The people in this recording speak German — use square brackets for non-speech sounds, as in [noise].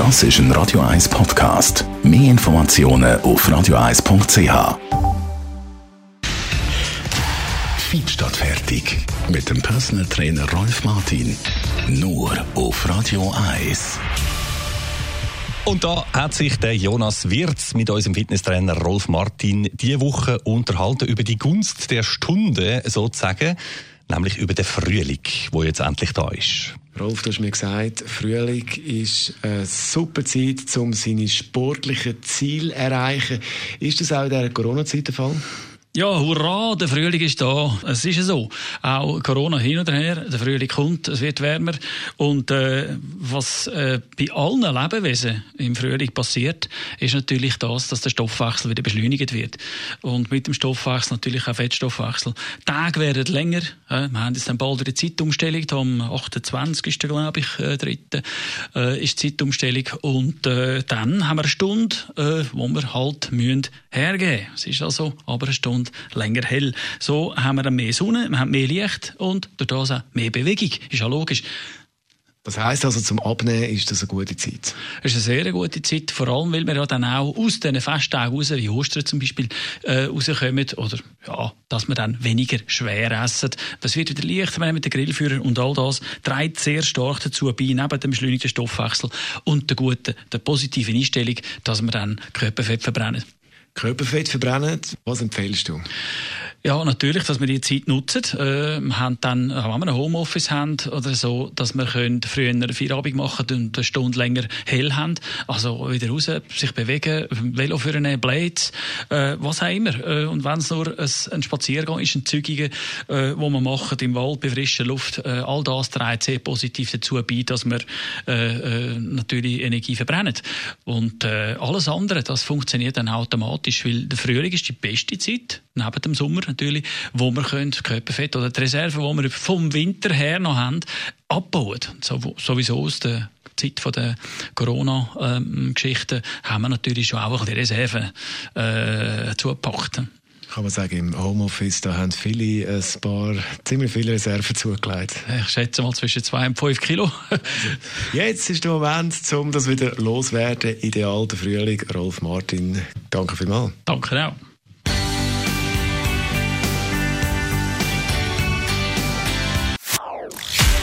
Das ist ein Radio 1 Podcast. Mehr Informationen auf radio1.ch. Feed statt fertig. Mit dem Personal Trainer Rolf Martin. Nur auf Radio 1. Und da hat sich der Jonas Wirz mit unserem Fitnesstrainer Rolf Martin diese Woche unterhalten über die Gunst der Stunde sozusagen, nämlich über den Frühling, wo jetzt endlich da ist. Rolf, du hast mir gesagt, Frühling ist eine super Zeit, um seine sportlichen Ziele zu erreichen. Ist das auch in dieser Corona-Zeit der Fall? Ja, hurra, der Frühling ist da. Es ist ja so. Auch Corona hin und her, der Frühling kommt, es wird wärmer. Und äh, was äh, bei allen Lebewesen im Frühling passiert, ist natürlich das, dass der Stoffwechsel wieder beschleunigt wird. Und mit dem Stoffwechsel natürlich auch Fettstoffwechsel. Die Tage werden länger. Äh, wir haben jetzt dann bald eine Zeitumstellung, am 28. glaube ich, äh, 3. Äh, ist die Zeitumstellung. Und äh, dann haben wir eine Stunde, äh, wo wir halt müssen hergeben. Es ist also aber eine Stunde und länger hell. So haben wir dann mehr Sonne, wir haben mehr Licht und durch das auch mehr Bewegung. Ist ja logisch. Das heisst also, zum Abnehmen ist das eine gute Zeit? Es ist eine sehr gute Zeit, vor allem, weil wir ja dann auch aus diesen Festtagen raus, wie Ostern zum Beispiel, äh, rauskommen, oder, ja, dass wir dann weniger schwer essen. Das wird wieder leichter mit den Grillführern und all das trägt sehr stark dazu bei, neben dem beschleunigten Stoffwechsel und der guten, der positiven Einstellung, dass wir dann Körperfett verbrennen. Körperfett verbrennen, was empfehlst du? Ja, natürlich, dass wir die Zeit nutzen. Äh, wir haben dann, wenn wir ein Homeoffice haben oder so, dass wir können früher Feierabend machen und eine Stunde länger hell haben. Also wieder raus, sich bewegen, Velo führen, Blades, äh, was auch immer. Äh, und wenn es nur ein, ein Spaziergang ist, ein Zügige, äh, wo man machen im Wald, bei frischer Luft, äh, all das trägt sehr positiv dazu bei, dass wir äh, äh, natürlich Energie verbrennen. Und äh, alles andere, das funktioniert dann automatisch, weil der Frühling ist die beste Zeit, neben dem Sommer natürlich, wo wir können Körperfett oder die Reserven, die wir vom Winter her noch haben, abbauen. So, sowieso aus der Zeit der Corona-Geschichte haben wir natürlich schon auch die Reserven äh, zugepackt kann man sagen, im Homeoffice, da haben viele ein paar, ziemlich viele Reserven zugelegt. Ich schätze mal zwischen zwei und fünf Kilo. [laughs] Jetzt ist der Moment, um das wieder loswerden. Ideal der Frühling. Rolf Martin, danke vielmals. Danke auch.